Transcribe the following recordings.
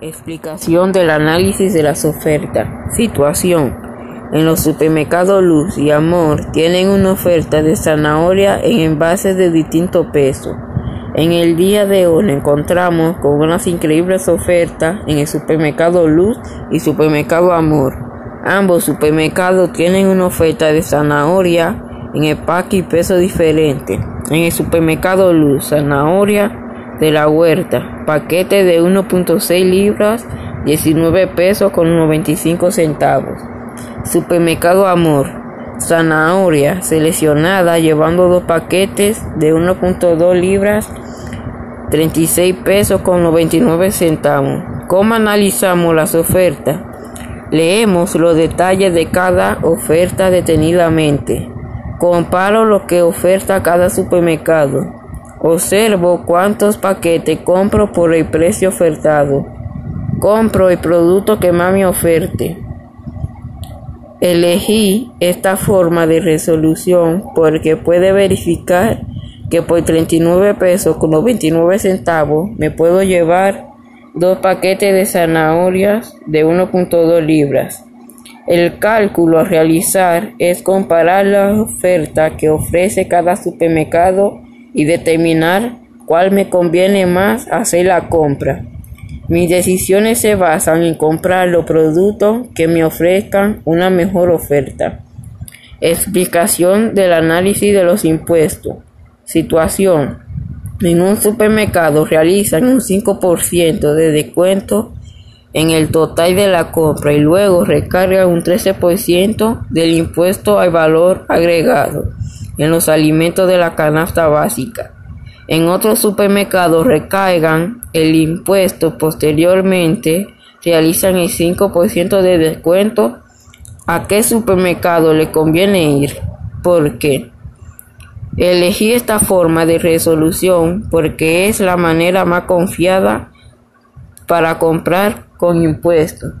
Explicación del análisis de las ofertas. Situación. En los supermercados Luz y Amor tienen una oferta de zanahoria en envases de distinto peso. En el día de hoy nos encontramos con unas increíbles ofertas en el supermercado Luz y supermercado Amor. Ambos supermercados tienen una oferta de zanahoria en empaque y peso diferente. En el supermercado Luz, zanahoria de la huerta, paquete de 1.6 libras, 19 pesos con 95 centavos. Supermercado Amor, zanahoria seleccionada llevando dos paquetes de 1.2 libras, 36 pesos con 99 centavos. ¿Cómo analizamos las ofertas? Leemos los detalles de cada oferta detenidamente. Comparo lo que oferta cada supermercado. Observo cuántos paquetes compro por el precio ofertado. Compro el producto que más me oferte. Elegí esta forma de resolución porque puede verificar que por 39 pesos con los 29 centavos me puedo llevar dos paquetes de zanahorias de 1.2 libras. El cálculo a realizar es comparar la oferta que ofrece cada supermercado y determinar cuál me conviene más hacer la compra. Mis decisiones se basan en comprar los productos que me ofrezcan una mejor oferta. Explicación del análisis de los impuestos. Situación. En un supermercado realizan un 5% de descuento en el total de la compra y luego recargan un 13% del impuesto al valor agregado en los alimentos de la canasta básica. En otros supermercados recaigan el impuesto posteriormente realizan el 5% de descuento. ¿A qué supermercado le conviene ir? ¿Por qué? Elegí esta forma de resolución porque es la manera más confiada para comprar con impuestos.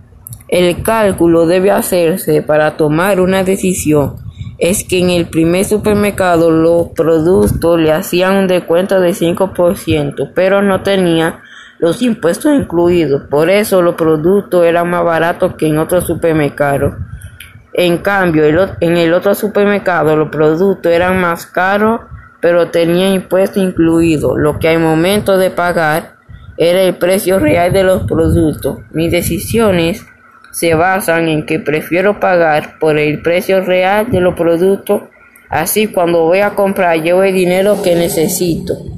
El cálculo debe hacerse para tomar una decisión es que en el primer supermercado los productos le hacían un descuento de 5%, pero no tenía los impuestos incluidos. Por eso los productos eran más baratos que en otros supermercados. En cambio, en el otro supermercado los productos eran más caros, pero tenían impuestos incluidos. Lo que al momento de pagar era el precio real de los productos. Mis decisiones se basan en que prefiero pagar por el precio real de los productos, así cuando voy a comprar llevo el dinero que necesito.